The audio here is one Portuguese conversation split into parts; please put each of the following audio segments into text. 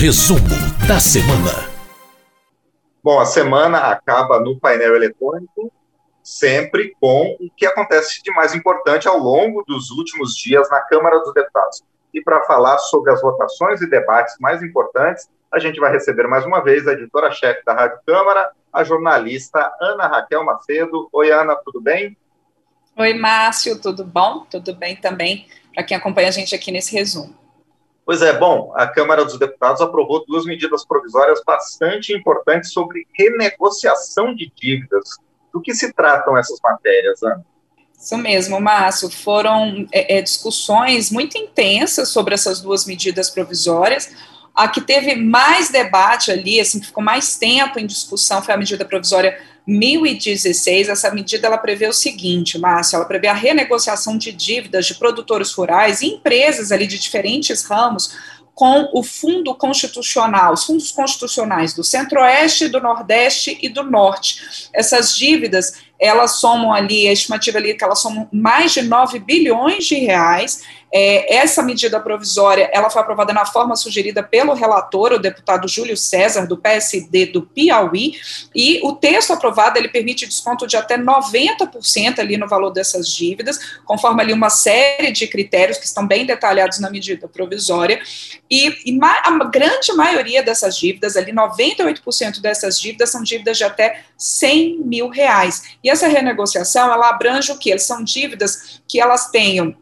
Resumo da semana. Bom, a semana acaba no painel eletrônico, sempre com o que acontece de mais importante ao longo dos últimos dias na Câmara dos Deputados. E para falar sobre as votações e debates mais importantes, a gente vai receber mais uma vez a editora-chefe da Rádio Câmara, a jornalista Ana Raquel Macedo. Oi, Ana, tudo bem? Oi, Márcio, tudo bom? Tudo bem também para quem acompanha a gente aqui nesse resumo. Pois é, bom, a Câmara dos Deputados aprovou duas medidas provisórias bastante importantes sobre renegociação de dívidas. Do que se tratam essas matérias, Ana? Isso mesmo, Márcio. Foram é, é, discussões muito intensas sobre essas duas medidas provisórias. A que teve mais debate ali, assim, que ficou mais tempo em discussão, foi a medida provisória 1016. Essa medida ela prevê o seguinte, Márcio, ela prevê a renegociação de dívidas de produtores rurais e empresas ali de diferentes ramos com o Fundo Constitucional, os fundos constitucionais do Centro-Oeste, do Nordeste e do Norte. Essas dívidas, elas somam ali, a estimativa ali é que elas somam mais de 9 bilhões de reais, é, essa medida provisória, ela foi aprovada na forma sugerida pelo relator, o deputado Júlio César, do PSD do Piauí, e o texto aprovado, ele permite desconto de até 90% ali no valor dessas dívidas, conforme ali uma série de critérios que estão bem detalhados na medida provisória, e, e a grande maioria dessas dívidas, ali 98% dessas dívidas são dívidas de até 100 mil reais, e essa renegociação, ela abrange o? Elas são dívidas que elas tenham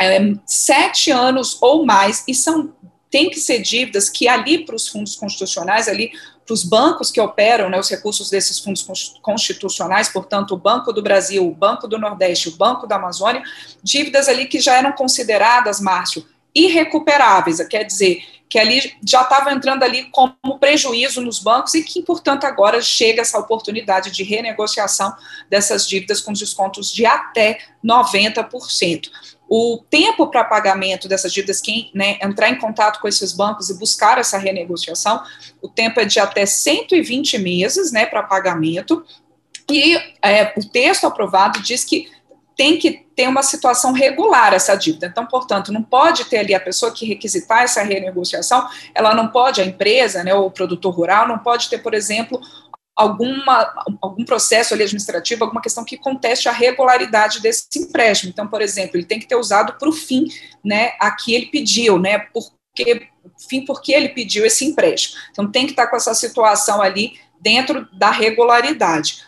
é, sete anos ou mais, e são tem que ser dívidas que ali para os fundos constitucionais, ali para os bancos que operam né, os recursos desses fundos constitucionais, portanto, o Banco do Brasil, o Banco do Nordeste, o Banco da Amazônia, dívidas ali que já eram consideradas, Márcio, irrecuperáveis, quer dizer, que ali já estava entrando ali como prejuízo nos bancos e que, portanto, agora chega essa oportunidade de renegociação dessas dívidas com descontos de até 90%. O tempo para pagamento dessas dívidas, quem né, entrar em contato com esses bancos e buscar essa renegociação, o tempo é de até 120 meses né, para pagamento. E é, o texto aprovado diz que tem que ter uma situação regular essa dívida. Então, portanto, não pode ter ali a pessoa que requisitar essa renegociação, ela não pode, a empresa, né, ou o produtor rural, não pode ter, por exemplo, alguma, algum processo administrativo, alguma questão que conteste a regularidade desse empréstimo. Então, por exemplo, ele tem que ter usado para o fim né, a que ele pediu, né, porque, fim porque ele pediu esse empréstimo. Então, tem que estar com essa situação ali dentro da regularidade.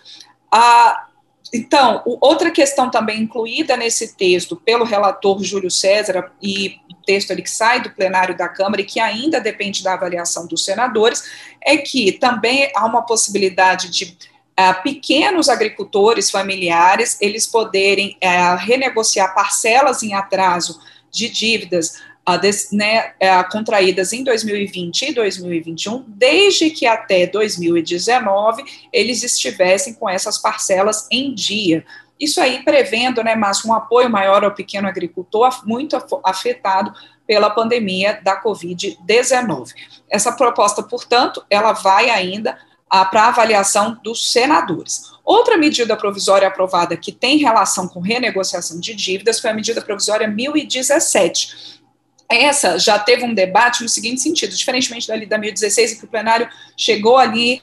A, então, outra questão também incluída nesse texto pelo relator Júlio César e texto ali que sai do plenário da Câmara e que ainda depende da avaliação dos senadores, é que também há uma possibilidade de uh, pequenos agricultores familiares eles poderem uh, renegociar parcelas em atraso de dívidas uh, né, uh, contraídas em 2020 e 2021, desde que até 2019 eles estivessem com essas parcelas em dia. Isso aí prevendo, né, Márcio, um apoio maior ao pequeno agricultor, muito afetado pela pandemia da Covid-19. Essa proposta, portanto, ela vai ainda ah, para avaliação dos senadores. Outra medida provisória aprovada que tem relação com renegociação de dívidas foi a medida provisória 1017 essa já teve um debate no seguinte sentido, diferentemente da, da 2016, em que o plenário chegou ali,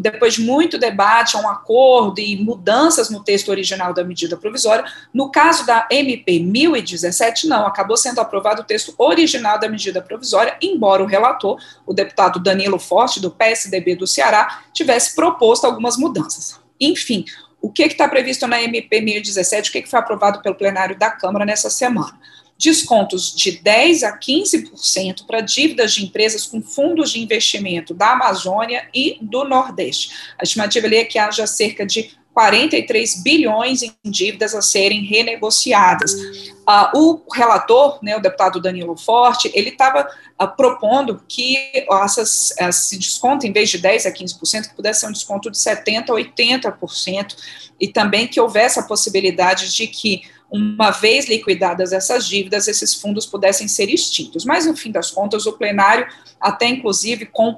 depois de muito debate, a um acordo e mudanças no texto original da medida provisória, no caso da MP 1017, não, acabou sendo aprovado o texto original da medida provisória, embora o relator, o deputado Danilo Forte, do PSDB do Ceará, tivesse proposto algumas mudanças. Enfim, o que está previsto na MP 1017, o que, que foi aprovado pelo plenário da Câmara nessa semana? Descontos de 10% a 15% para dívidas de empresas com fundos de investimento da Amazônia e do Nordeste. A estimativa ali é que haja cerca de 43 bilhões em dívidas a serem renegociadas. Uh, o relator, né, o deputado Danilo Forte, ele estava uh, propondo que essas, esse desconto, em vez de 10% a 15%, que pudesse ser um desconto de 70% a 80%, e também que houvesse a possibilidade de que uma vez liquidadas essas dívidas, esses fundos pudessem ser extintos. Mas, no fim das contas, o plenário, até inclusive com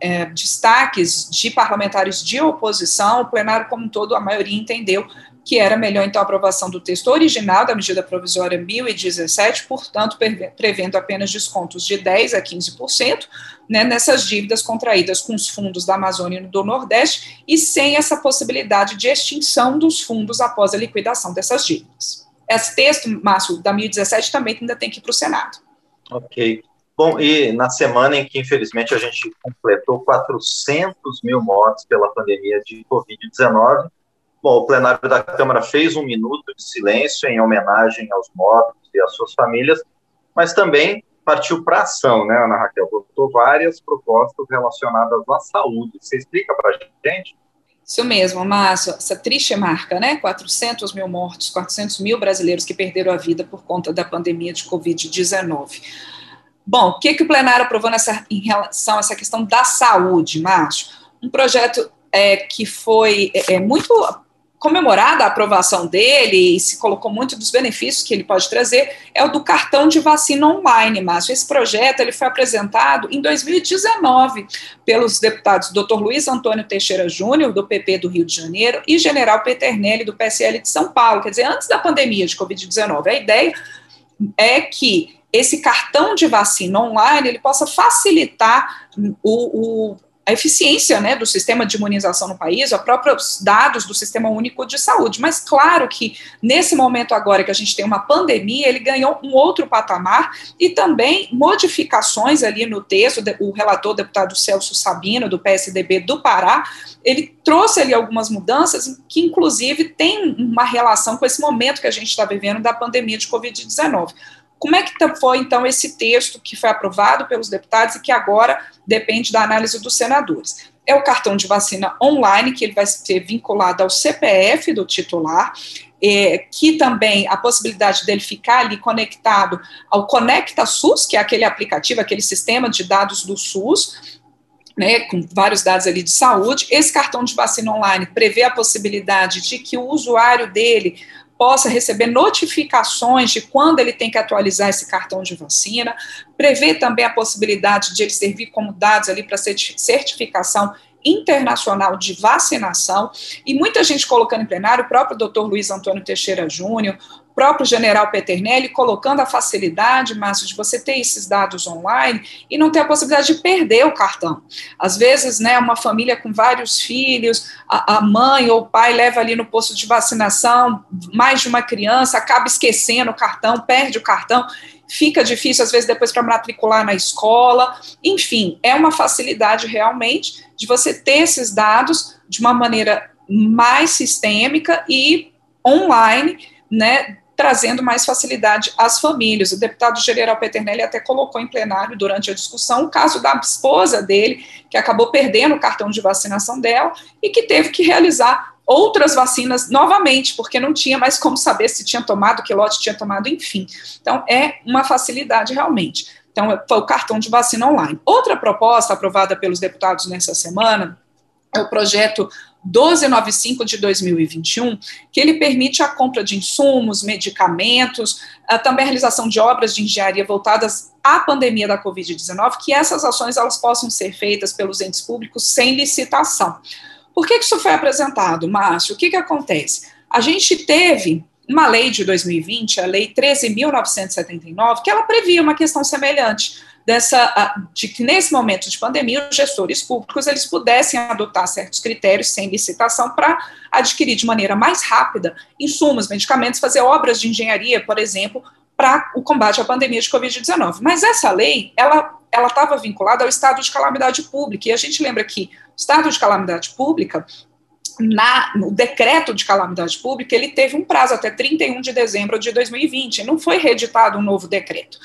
é, destaques de parlamentares de oposição, o plenário como um todo, a maioria entendeu que era melhor, então, a aprovação do texto original da medida provisória 1017, portanto, prevendo apenas descontos de 10% a 15%, né, nessas dívidas contraídas com os fundos da Amazônia e do Nordeste, e sem essa possibilidade de extinção dos fundos após a liquidação dessas dívidas. Esse texto, Márcio, da 1017, também ainda tem que ir para o Senado. Ok. Bom, e na semana em que, infelizmente, a gente completou 400 mil mortes pela pandemia de Covid-19, Bom, o plenário da Câmara fez um minuto de silêncio em homenagem aos mortos e às suas famílias, mas também partiu para ação, né, Ana Raquel? Votou várias propostas relacionadas à saúde. Você explica para a gente? Isso mesmo, Márcio, essa triste marca, né? 400 mil mortos, 400 mil brasileiros que perderam a vida por conta da pandemia de Covid-19. Bom, o que, que o plenário aprovou nessa, em relação a essa questão da saúde, Márcio? Um projeto é, que foi é, é muito comemorada a aprovação dele e se colocou muito dos benefícios que ele pode trazer, é o do cartão de vacina online, Márcio. Esse projeto ele foi apresentado em 2019 pelos deputados Dr. Luiz Antônio Teixeira Júnior, do PP do Rio de Janeiro, e General Peternelli, do PSL de São Paulo, quer dizer, antes da pandemia de Covid-19. A ideia é que esse cartão de vacina online ele possa facilitar o, o a eficiência né, do sistema de imunização no país, os próprios dados do Sistema Único de Saúde. Mas, claro que nesse momento agora que a gente tem uma pandemia, ele ganhou um outro patamar e também modificações ali no texto, o relator, deputado Celso Sabino, do PSDB do Pará, ele trouxe ali algumas mudanças que, inclusive, tem uma relação com esse momento que a gente está vivendo da pandemia de Covid-19. Como é que foi, então, esse texto que foi aprovado pelos deputados e que agora depende da análise dos senadores? É o cartão de vacina online, que ele vai ser vinculado ao CPF do titular, é, que também a possibilidade dele ficar ali conectado ao Conecta SUS, que é aquele aplicativo, aquele sistema de dados do SUS, né, com vários dados ali de saúde. Esse cartão de vacina online prevê a possibilidade de que o usuário dele possa receber notificações de quando ele tem que atualizar esse cartão de vacina, prevê também a possibilidade de ele servir como dados ali para certificação internacional de vacinação, e muita gente colocando em plenário, o próprio doutor Luiz Antônio Teixeira Júnior, próprio general Peternelli colocando a facilidade, Márcio, de você ter esses dados online e não ter a possibilidade de perder o cartão. Às vezes, né, uma família com vários filhos, a, a mãe ou o pai leva ali no posto de vacinação mais de uma criança, acaba esquecendo o cartão, perde o cartão fica difícil às vezes depois para matricular na escola. Enfim, é uma facilidade realmente de você ter esses dados de uma maneira mais sistêmica e online, né, trazendo mais facilidade às famílias. O deputado General Peternelli até colocou em plenário durante a discussão o caso da esposa dele, que acabou perdendo o cartão de vacinação dela e que teve que realizar outras vacinas novamente, porque não tinha mais como saber se tinha tomado, que lote tinha tomado, enfim. Então, é uma facilidade realmente. Então, foi o cartão de vacina online. Outra proposta aprovada pelos deputados nessa semana é o projeto 1295 de 2021, que ele permite a compra de insumos, medicamentos, também a realização de obras de engenharia voltadas à pandemia da Covid-19, que essas ações elas possam ser feitas pelos entes públicos sem licitação. Por que, que isso foi apresentado, Márcio? O que, que acontece? A gente teve uma lei de 2020, a Lei 13.979, que ela previa uma questão semelhante dessa de que nesse momento de pandemia os gestores públicos eles pudessem adotar certos critérios sem licitação para adquirir de maneira mais rápida insumos, medicamentos, fazer obras de engenharia, por exemplo, para o combate à pandemia de COVID-19. Mas essa lei, ela ela estava vinculada ao estado de calamidade pública, e a gente lembra que o estado de calamidade pública na, no decreto de calamidade pública, ele teve um prazo até 31 de dezembro de 2020, não foi reeditado um novo decreto.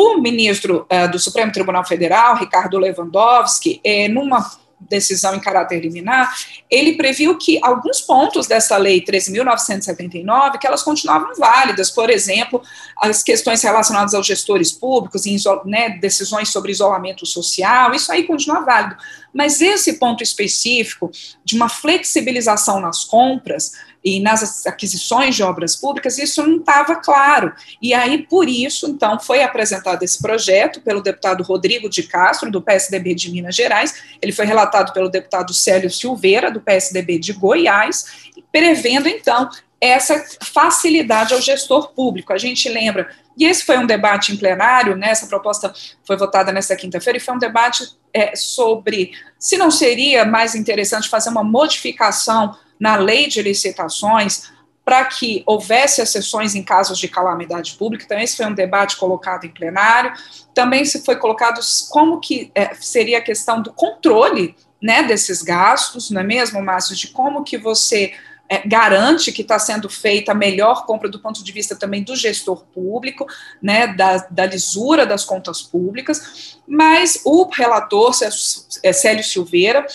O ministro uh, do Supremo Tribunal Federal, Ricardo Lewandowski, é, numa decisão em caráter liminar, ele previu que alguns pontos dessa lei 13.979, que elas continuavam válidas, por exemplo, as questões relacionadas aos gestores públicos, né, decisões sobre isolamento social, isso aí continua válido. Mas esse ponto específico de uma flexibilização nas compras, e nas aquisições de obras públicas, isso não estava claro. E aí, por isso, então, foi apresentado esse projeto pelo deputado Rodrigo de Castro, do PSDB de Minas Gerais, ele foi relatado pelo deputado Célio Silveira, do PSDB de Goiás, prevendo, então, essa facilidade ao gestor público. A gente lembra, e esse foi um debate em plenário, né, essa proposta foi votada nesta quinta-feira, e foi um debate é, sobre se não seria mais interessante fazer uma modificação na lei de licitações para que houvesse exceções em casos de calamidade pública. Então, esse foi um debate colocado em plenário. Também se foi colocado como que é, seria a questão do controle né, desses gastos, não é mesmo, Márcio? De como que você é, garante que está sendo feita a melhor compra do ponto de vista também do gestor público, né, da, da lisura das contas públicas, mas o relator, Célio Silveira,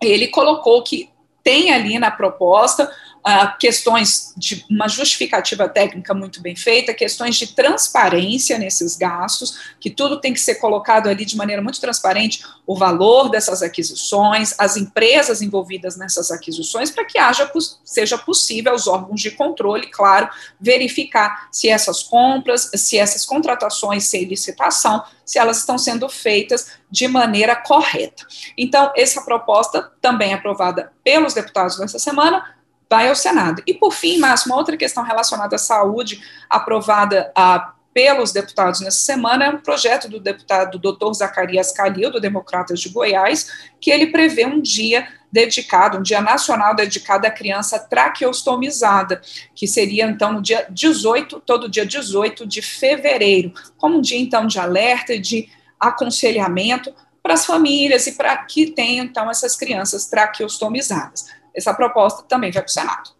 ele colocou que tem ali na proposta uh, questões de uma justificativa técnica muito bem feita, questões de transparência nesses gastos, que tudo tem que ser colocado ali de maneira muito transparente, o valor dessas aquisições, as empresas envolvidas nessas aquisições, para que haja, seja possível aos órgãos de controle, claro, verificar se essas compras, se essas contratações sem licitação, se elas estão sendo feitas de maneira correta. Então, essa proposta também aprovada pelos deputados nessa semana, vai ao Senado. E, por fim, Márcio, uma outra questão relacionada à saúde, aprovada ah, pelos deputados nessa semana, é um projeto do deputado doutor Zacarias Calil, do Democratas de Goiás, que ele prevê um dia dedicado, um dia nacional dedicado à criança traqueostomizada, que seria, então, no dia 18, todo dia 18 de fevereiro, como um dia, então, de alerta e de aconselhamento para as famílias e para que tenham, então, essas crianças traqueostomizadas essa proposta também vai para o Senado.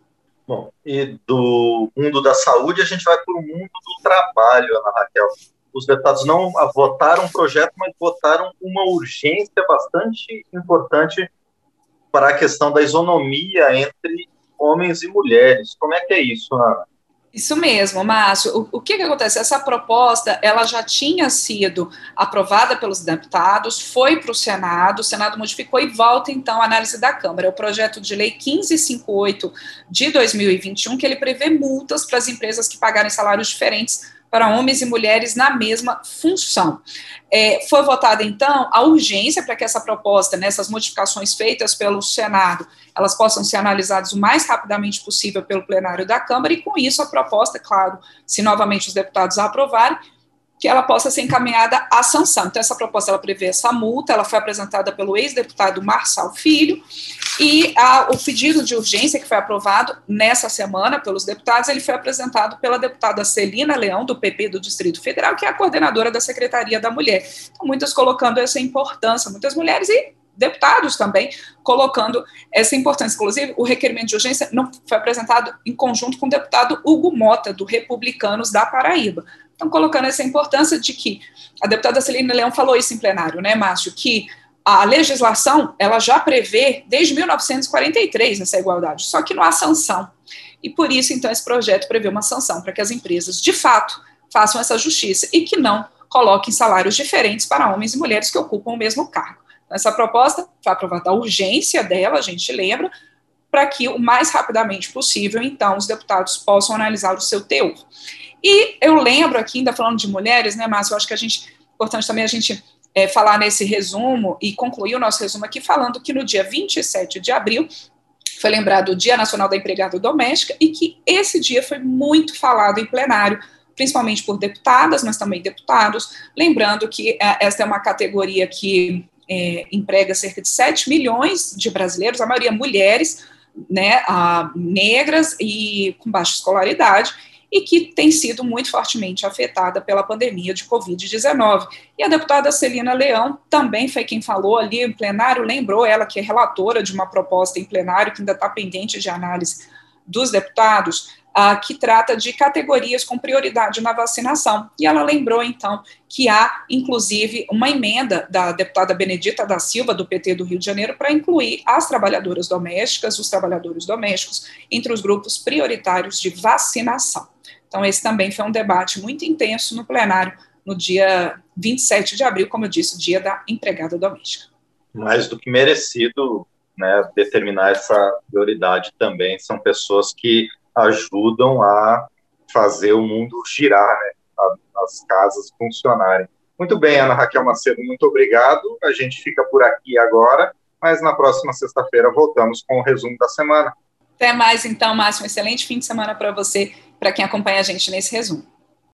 Bom, e do mundo da saúde a gente vai para o mundo do trabalho, Ana Raquel. Os deputados não votaram um projeto, mas votaram uma urgência bastante importante para a questão da isonomia entre homens e mulheres. Como é que é isso, Ana? Isso mesmo, Márcio. O, o que, que acontece? Essa proposta ela já tinha sido aprovada pelos deputados, foi para o Senado, o Senado modificou e volta então à análise da Câmara. É o projeto de lei 1558 de 2021 que ele prevê multas para as empresas que pagarem salários diferentes para homens e mulheres na mesma função. É, foi votada, então, a urgência para que essa proposta, né, modificações feitas pelo Senado, elas possam ser analisadas o mais rapidamente possível pelo plenário da Câmara, e com isso a proposta, claro, se novamente os deputados a aprovarem, que ela possa ser encaminhada à sanção. Então, essa proposta ela prevê essa multa, ela foi apresentada pelo ex-deputado Marçal Filho, e a, o pedido de urgência que foi aprovado nessa semana pelos deputados, ele foi apresentado pela deputada Celina Leão, do PP do Distrito Federal, que é a coordenadora da Secretaria da Mulher. Então, muitas colocando essa importância, muitas mulheres e deputados também colocando essa importância. Inclusive, o requerimento de urgência não foi apresentado em conjunto com o deputado Hugo Mota, do Republicanos da Paraíba. Então, colocando essa importância de que a deputada Celina Leão falou isso em plenário, né, Márcio, que a legislação ela já prevê desde 1943 essa igualdade, só que não há sanção. E por isso, então, esse projeto prevê uma sanção para que as empresas, de fato, façam essa justiça e que não coloquem salários diferentes para homens e mulheres que ocupam o mesmo cargo. Então, essa proposta foi aprovada a urgência dela, a gente lembra, para que o mais rapidamente possível, então, os deputados possam analisar o seu teor. E eu lembro aqui, ainda falando de mulheres, né, Márcio, eu acho que a gente, importante também a gente é, falar nesse resumo e concluir o nosso resumo aqui falando que no dia 27 de abril foi lembrado o Dia Nacional da Empregada Doméstica e que esse dia foi muito falado em plenário, principalmente por deputadas, mas também deputados, lembrando que é, esta é uma categoria que é, emprega cerca de 7 milhões de brasileiros, a maioria mulheres, né, a, negras e com baixa escolaridade, e que tem sido muito fortemente afetada pela pandemia de Covid-19. E a deputada Celina Leão também foi quem falou ali em plenário, lembrou ela que é relatora de uma proposta em plenário que ainda está pendente de análise dos deputados, uh, que trata de categorias com prioridade na vacinação. E ela lembrou, então, que há, inclusive, uma emenda da deputada Benedita da Silva, do PT do Rio de Janeiro, para incluir as trabalhadoras domésticas, os trabalhadores domésticos, entre os grupos prioritários de vacinação. Então, esse também foi um debate muito intenso no plenário no dia 27 de abril, como eu disse, dia da empregada doméstica. Mais do que merecido né, determinar essa prioridade também. São pessoas que ajudam a fazer o mundo girar, né, as casas funcionarem. Muito bem, Ana Raquel Macedo, muito obrigado. A gente fica por aqui agora, mas na próxima sexta-feira voltamos com o resumo da semana. Até mais, então, Márcio. Um excelente fim de semana para você, para quem acompanha a gente nesse resumo.